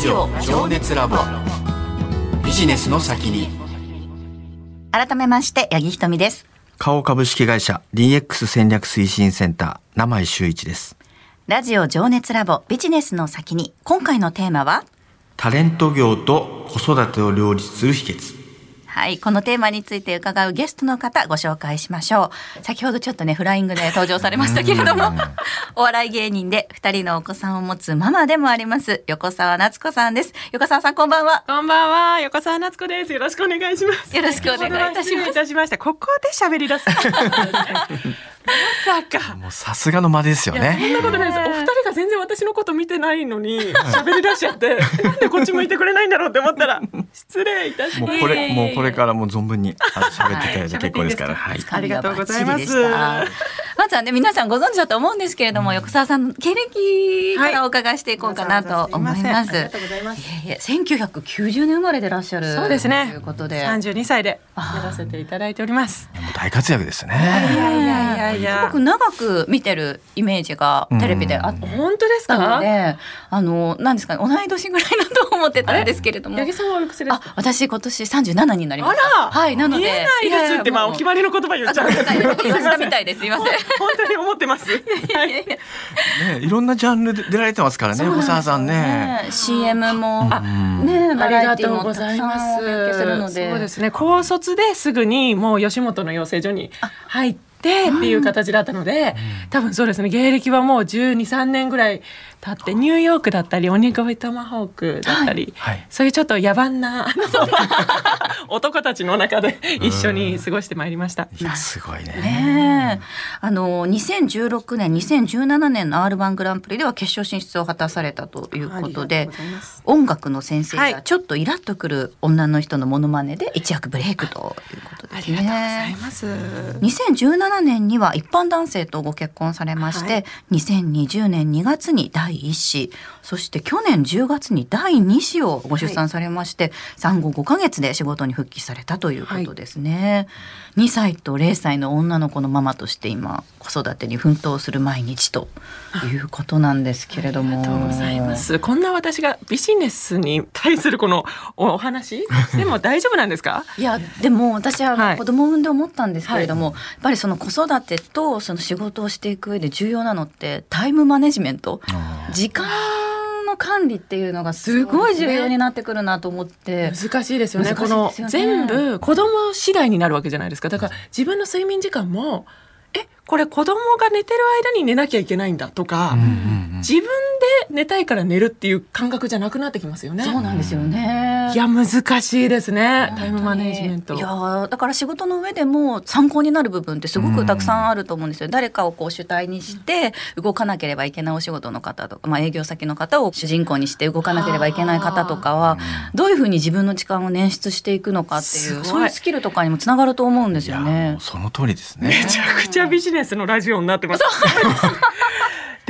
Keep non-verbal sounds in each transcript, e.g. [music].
ジオ情熱ラボ。ビジネスの先に。改めまして八木ひとみです。花王株式会社 DX 戦略推進センター名井修一です。ラジオ情熱ラボビジネスの先に。今回のテーマは？タレント業と子育てを両立する秘訣。はい、このテーマについて伺うゲストの方ご紹介しましょう。先ほどちょっとね、フライングで登場されましたけれども、お笑い芸人で二人のお子さんを持つママでもあります、横澤夏子さんです。横澤さんこんばんは。こんばんは、横澤夏子です。よろしくお願いします。よろしくお願いいたし失礼います。たしました。ここで喋り出す。[laughs] まさか。もうさすがの間ですよいや、そねんなことないです。お二人が全然私のこと見てないのに、喋り出しちゃって、なんでこっち向いてくれないんだろうって思ったら、失礼いたしましもうこれもうこれからもう存分に喋っていただいて結構ですからはいた。ありがとうございます。バッチリでしたまずはね、皆さんご存知だと思うんですけれども、横澤さんの経歴からお伺いしていこうかなと思います。ありがとうございます。いえいえ1990年生まれでいらっしゃるそうですねということで。三十二歳でやらせていただいております。もう大活躍ですねいやいやいやいすやご。く長く見てるイメージがテレビであっ本当ですか？で、あのなんですかね同い年ぐらいだと思ってたんですけれども八。木さんはおいくつですあか。、私今年37になりました。あらはい、なので。見えないですってまあお決まりの言葉言っちゃうんですけど。言わせたみたいです。すみません。本当に思ってます。はい。ねいろんなジャンルで出られてますからね横澤さんねね CM も、うんね、バありがラエティもとうございたくさんます。お勉強するので。そうですね。高卒ですぐにもう吉本の養成所に入ってっていう形だったので、多分そうですね。芸歴はもう12、3年ぐらい経ってニューヨークだったり、鬼越トマホークだったり、はい。そういうちょっと野蛮な [laughs] 男たちの中で一緒に過ごしてまいりました。いやすごいね。ねえ。あの2016年2017年の R1 グランプリでは決勝進出を果たされたということで音楽の先生はい。がちょっとイラッとくる女の人のモノマネで一躍ブレイクということですありがとうございね。ます。2017年には一般男性とご結婚されまして、はい。2020年2月に第1子。そして去年10月に第2子をご出産されまして、産後5ヶ月で仕事に復帰されたということですね、2歳と0歳の女の子のママとして今子育てに奮闘する毎日ということなんですけれども。ありがとうございます。こんな私がビジネスに対するこのお話？でも大丈夫なんですか？いやでも私は子供を産んで思ったんですけれども、やっぱりその子育てとその仕事をしていく上で重要なのってタイムマネジメント時間の管理っていうのがすごい重要になってくるなと思って。難しいですよね。難しいこの全部子供次第になるわけじゃないですか。だから自分の睡眠時間もえこれ子供が寝てる間に寝なきゃいけないんだとか、うんうんうん自分で寝たいから寝るっていう感覚じゃなくなってきますよね。そうなんですよね。いや難しいですね。タイムマネジメント。いやーだから仕事の上でも参考になる部分ってすごくたくさんあると思うんですよ。誰かをこう主体にして動かなければいけないお仕事の方とか、まあ、営業先の方を主人公にして動かなければいけない方とかはどういうふうに自分の時間を捻出していくのかっていうそういうスキルとかにもつながると思うんですいやよねもう。その通りですねめちゃくちゃビジネスのラジオになってます。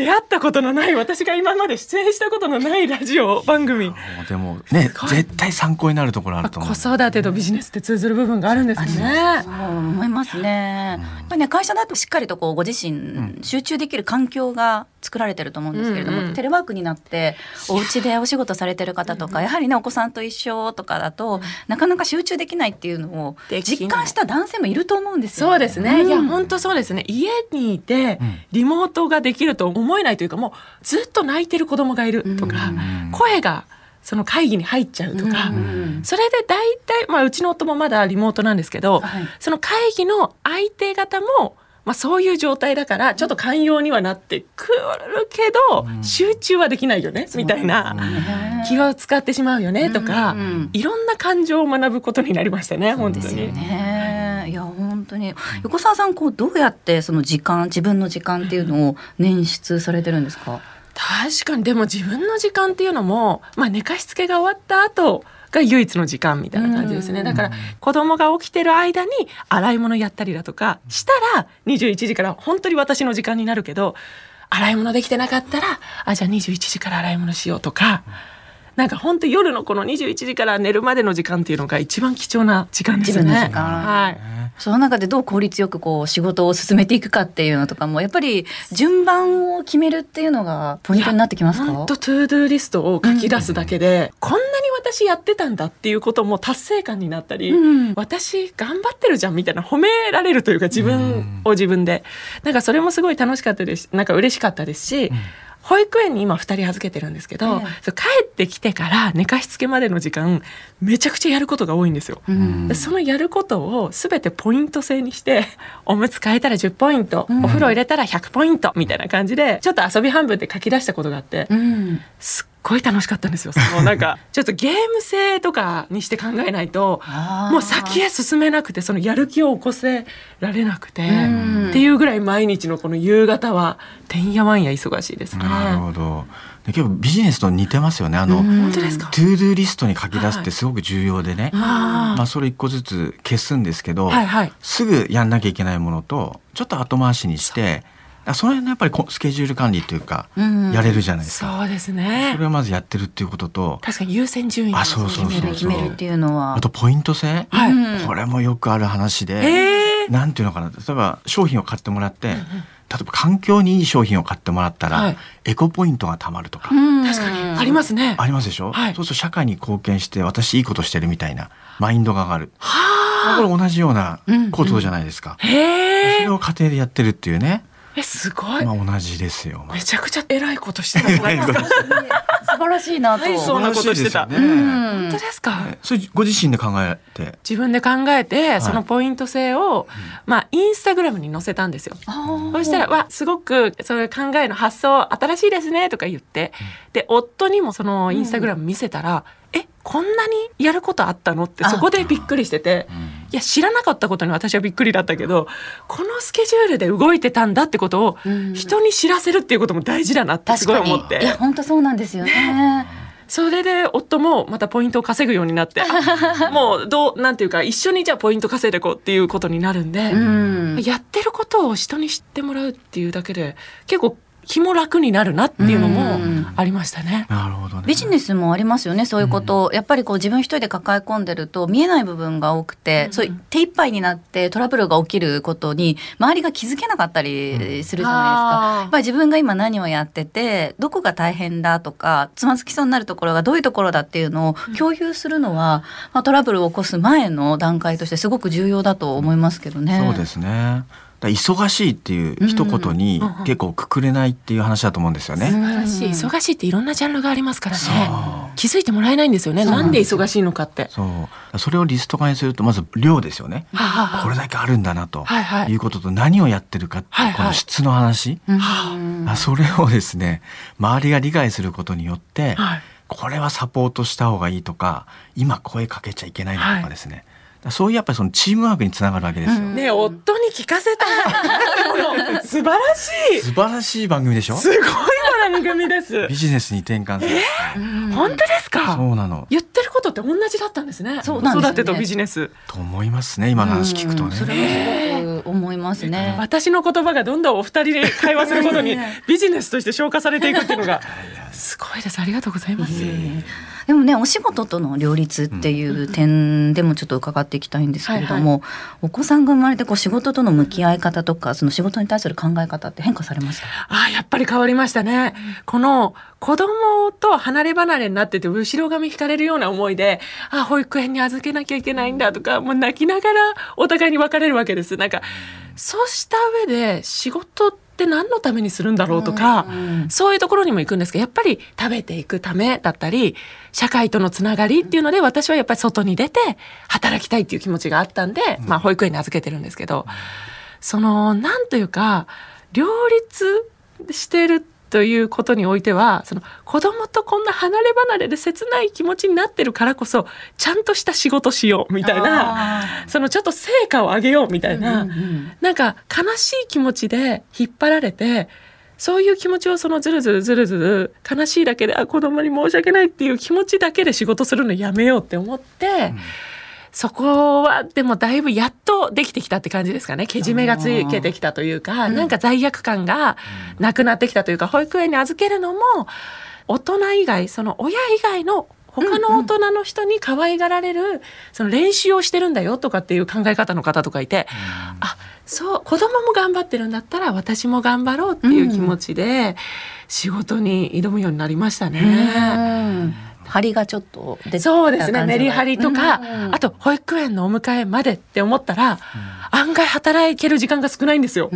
出会ったことのない私が今まで出演したことのないラジオ番組。でもね絶対参考になるところあると思う子育てとビジネスって通ずる部分があるんですね。そう思いますね。やっぱりね会社だとしっかりとこうご自身集中できる環境が作られてると思うんですけれども、うんうんテレワークになってお家でお仕事されてる方とか、やはりねお子さんと一緒とかだと、なかなか集中できないっていうのを実感した男性もいると思うんですよ、そうですね。んいや、本当そうですね。家にいてうん、リモートができると思えないというか、もうずっと泣いてる子供がいるとか、うん。声がその会議に入っちゃうとか、うん。それで大体、まあ、うちの夫もまだリモートなんですけど、はい。その会議の相手方も、まあ、そういう状態だからちょっと寛容にはなってくるけど、集中はできないよね、みたいな、ね気を使ってしまうよねとか、うんいろんな感情を学ぶことになりましたね本当に。当に横澤さんこうどうやってその時間自分の時間っていうのを捻出されてるんですか？確かにでも自分の時間っていうのも、まあ、寝かしつけが終わった後が唯一の時間みたいな感じですねだから子供が起きてる間に洗い物やったりだとかしたら21時から本当に私の時間になるけど洗い物できてなかったらあじゃあ21時から洗い物しようとか。なんか本当夜のこの21時から寝るまでの時間っていうのが一番貴重な時間ですね。はい。その中でどう効率よくこう仕事を進めていくかっていうのとかもやっぱり順番を決めるっていうのがポイントになってきますか？本当 ToDo リストを書き出すだけで、こんなに私やってたんだっていうことも達成感になったり、うん。私頑張ってるじゃんみたいな褒められるというか自分を自分で、なんかそれもすごい楽しかったですなんか嬉しかったですし、保育園に今2人預けてるんですけど、ええ。そう帰ってきてから寝かしつけまでの時間めちゃくちゃやることが多いんですよ。うん。でそのやることを全てポイント制にして [laughs] おむつ替えたら10ポイント、うん。お風呂入れたら100ポイントみたいな感じでちょっと遊び半分で書き出したことがあって、うん。すっごい楽しかったんですよ。そのなんか [laughs] ちょっとゲーム性とかにして考えないともう先へ進めなくてそのやる気を起こせられなくてうんっていうぐらい毎日のこの夕方はてんやわんや忙しいですね。なるほど。で結構ビジネスと似てますよね。あの、うん本当ですか？ ToDo リストに書き出すってすごく重要でね。あまあそれ一個ずつ消すんですけど、はいはいすぐやんなきゃいけないものとちょっと後回しにして、だからその辺のやっぱりこスケジュール管理というか、うん。やれるじゃないですか。そうですそねれ。をまずやってるっていうことと、確かに優先順位をあそうそう決める決めるっていうのは。あとポイント制、はい。うんこれもよくある話で、え。ーなんていうのかな。例えば商品を買ってもらって、例えば環境にいい商品を買ってもらったら、はい。エコポイントが貯まるとか、うん。確かに。ありますね。ありますでしょ、はい。そうすると社会に貢献して私いいことしてるみたいなマインドが上がる。はこれ同じようなうんことじゃないですか。あ。へえ。それ。を家庭でやってるっていうね、えすごい。まあ同じですよ。まあめちゃくちゃ偉いことしてたじゃないですか？[laughs] 素晴らしいなと、はいそうなことしてた。本当ですか？えそれご自身で考えて、自分で考えてい。そのポイント性を、まあインスタグラムに載せたんですよ。そしたら「わすごくそれ考えの発想新しいですね」とか言ってで夫にもそのインスタグラム見せたら「えこんなにやることあったの?」ってそこでびっくりしてていや知らなかったことに私はびっくりだったけどこのスケジュールで動いてたんだってことをうん。人に知らせるっていうことも大事だなってすごい思って。いや本当そうなんですよね。それで夫もまたポイントを稼ぐようになって [laughs] あもうどうなんていうか一緒にじゃあポイント稼いでいこうっていうことになるんで。うん。やってることを人に知ってもらうっていうだけで結構気も楽になるなっていうのもありましたね。なるほどね。ビジネスもありますよねそういうことを、やっぱりこう自分一人で抱え込んでると見えない部分が多くて、そういう手一杯になってトラブルが起きることに周りが気づけなかったりするじゃないですか。やっぱり自分が今何をやっててどこが大変だとかつまずきそうになるところがどういうところだっていうのを共有するのは、まあ、トラブルを起こす前の段階としてすごく重要だと思いますけどね。そうですね。忙しいっていう一言に結構くくれないっていう話だと思うんですよね。うん素晴らしい。忙しいっていろんなジャンルがありますからね。気づいてもらえないんですよね。なんで忙しいのかって。そう。それをリスト化にするとまず量ですよね。はこれだけあるんだなとはいはい。いうことと何をやってるかってはいはい。この質の話。うん。あそれをですね周りが理解することによって、はい。これはサポートした方がいいとか今声かけちゃいけないなとかですね、そういうやっぱりそのチームワークにつながるわけですよ。うん。ねえ夫に聞かせた [laughs] [laughs] 素晴らしい。素晴らしい番組でしょ？すごい番組です。ビジネスに転換する、本当ですか？そうなの。言ってることって同じだったんですね。そうなんですよね。子育てとビジネス。と思いますね今の話聞くとうん。それね。もすごく思いますね。私の言葉がどんどんお二人で会話することに [laughs] ビジネスとして消化されていくっていうのが。[laughs] すごいです。ありがとうございます。でもねお仕事との両立っていう点でもちょっと伺っていきたいんですけれども、お子さんが生まれてこう仕事との向き合い方とかその仕事に対する考え方って変化されました？ああやっぱり変わりましたねこの子供と離れ離れになってて後ろ髪引かれるような思いであ保育園に預けなきゃいけないんだとかもう泣きながらお互いに別れるわけです。なんかそうした上で仕事って何のためにするんだろうとか、うん。そういうところにも行くんですけどやっぱり食べていくためだったり社会とのつながりっていうので私はやっぱり外に出て働きたいっていう気持ちがあったんで、まあ、保育園に預けてるんですけど、そのなんというか両立してるということにおいてはその子供とこんな離れ離れで切ない気持ちになってるからこそちゃんとした仕事しようみたいなそのちょっと成果を上げようみたいな、うんうんなんか悲しい気持ちで引っ張られてそういう気持ちをそのずるずるずるずる悲しいだけであ子供に申し訳ないっていう気持ちだけで仕事するのやめようって思って、そこはでもだいぶやっとできてきたって感じですかね。けじめがつけてきたというか、なんか罪悪感がなくなってきたというか保育園に預けるのも大人以外その親以外の他の大人の人に可愛がられる、その練習をしてるんだよとかっていう考え方の方とかいて、あそう子供も頑張ってるんだったら私も頑張ろうっていう気持ちで仕事に挑むようになりましたね。うん張りがちょっと出てそうですねメリハリとか、うん。あと保育園のお迎えまでって思ったら、案外働ける時間が少ないんですよ。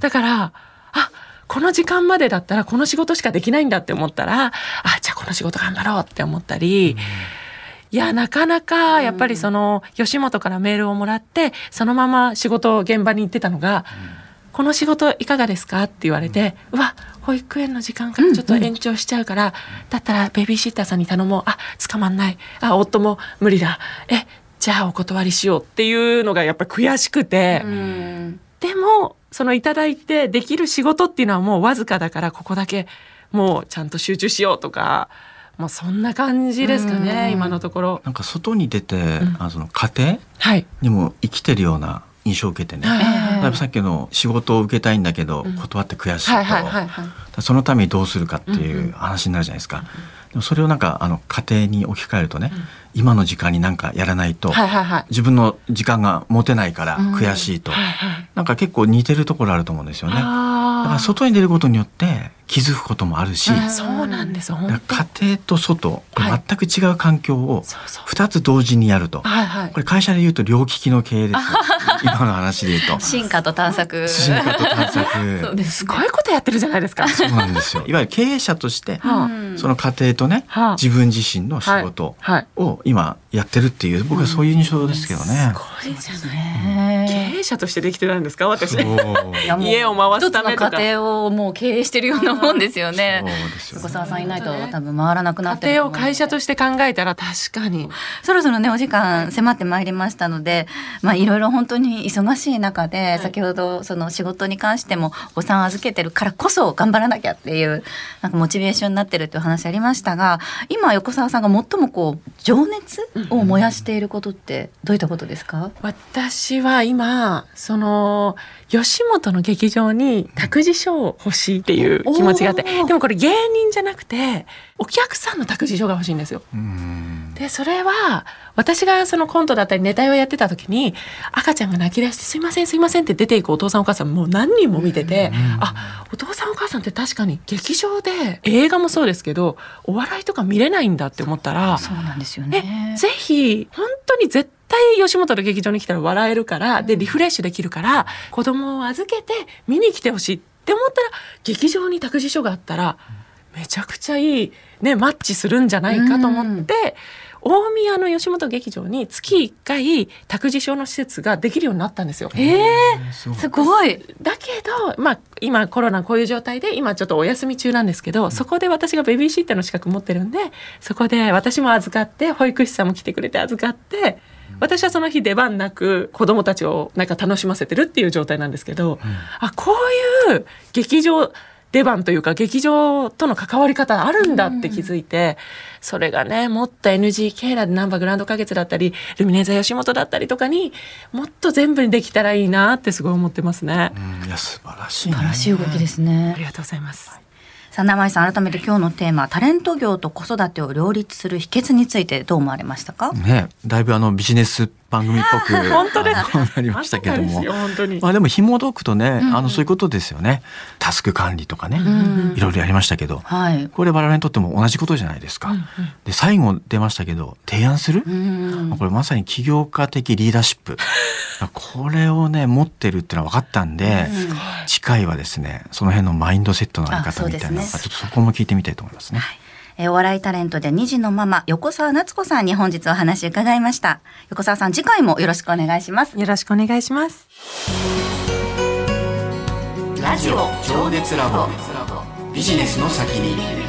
だからあこの時間までだったらこの仕事しかできないんだって思ったらあじゃあこの仕事頑張ろうって思ったり。いやなかなかやっぱりその吉本からメールをもらってそのまま仕事現場に行ってたのが「この仕事いかがですか?」って言われて「うわ保育園の時間からちょっと延長しちゃうから、だったらベビーシッターさんに頼もう。あ捕まんない。あ夫も無理だ。えじゃあお断りしよう」っていうのがやっぱり悔しくて。うん。でもそのいただいてできる仕事っていうのはもうわずかだからここだけもうちゃんと集中しようとかもうそんな感じですかねうん。今のところ。なんか外に出て、ん。あその家庭はい、にも生きてるような印象を受けてね、はいさっきの仕事を受けたいんだけど、うん。断って悔しいと、そのためにどうするかってうんいう話になるじゃないですか。でもそれをなんかあの家庭に置き換えるとね、今の時間になんかやらないと、はいはいはい。自分の時間が持てないからうん。悔しいと、はいはい。なんか結構似てるところあると思うんですよね。だから外に出ることによって気づくこともあるし、うん。そうなんです家庭と外全く違う環境をそうそう。2つ同時にやると、はいはい。これ会社で言うと両利きの経営ですよ [laughs] 今の話で言うと。進化と探索。進化と探索。[laughs] そうですすごいことやってるじゃないですか。そうなんですよ。[laughs] いわゆる経営者としてはあ。うん。その家庭とねはあ。自分自身の仕事はい。を今やってるっていう僕はそういう印象ですけどね。すごいじゃない。ね経営者としてできてないんですか？私。家を回すためとか。家庭をもう経営してるようなもんですよね。横澤さんいないと多分回らなくなってる家庭を会社として考えたら確かに。そろそろねお時間迫ってまいりましたのでまあいろいろ本当に忙しい中で、い。先ほどその仕事に関してもお子さん預けてるからこそ頑張らなきゃっていうなんかモチベーションになってるっていう話ありましたが今横澤さんが最もこう情熱を燃やしていることってどういったことですか、私は今その吉本の劇場に託児所を欲しいっていう気持ちがあってでもこれ芸人じゃなくてお客さんの託児所が欲しいんですよ。うんでそれは私がそのコントだったりネタをやってた時に赤ちゃんが泣き出して「すいませんすいません」って出ていくお父さんお母さんもう何人も見てて、あお父さんお母さんって確かに劇場で映画もそうですけどお笑いとか見れないんだって思ったらそうなんですよえね。ぜひ本当に絶対吉本の劇場に来たら笑えるからでリフレッシュできるから子供を預けて見に来てほしいって思ったら劇場に託児所があったらめちゃくちゃいい、ね、マッチするんじゃないかと思って。大宮の吉本劇場に月1回託児所の施設ができるようになったんですよ。えすごいすごい。だけど、まあ、今コロナこういう状態で今ちょっとお休み中なんですけど、そこで私がベビーシッターの資格持ってるんでそこで私も預かって保育士さんも来てくれて預かって私はその日出番なく子供たちをなんか楽しませてるっていう状態なんですけど、あこういう劇場出番というか劇場との関わり方あるんだって気づいて、それがねもっと NGK だナンバーグランド花月だったりルミネーザ吉本だったりとかにもっと全部にできたらいいなってすごい思ってますね。うんいや素晴らしいね素晴らしい動きですあねり。がとうございます。さあ名井さん改めて今日のテーマタレント業と子育てを両立する秘訣についてどう思われましたか？ねだいぶあのビジネス番組っぽく本当ですなりましたけども。まあでも紐解くとね、ん。あのそういうことですよね。タスク管理とかね、ん。いろいろやりましたけど、はい。これ我々にとっても同じことじゃないですか、うんうん。で最後出ましたけど提案する、うん。これまさに起業家的リーダーシップ。[laughs] これをね持ってるってのは分かったんで、うん次回はですねその辺のマインドセットのあり方みたいなのが、ちょっとそこも聞いてみたいと思いますね。えーお笑いタレントで2児のママ横澤夏子さんに本日お話伺いました。横澤さん次回もよろしくお願いします。よろしくお願いします。ラジオ情熱ラボ。ビジネスの先に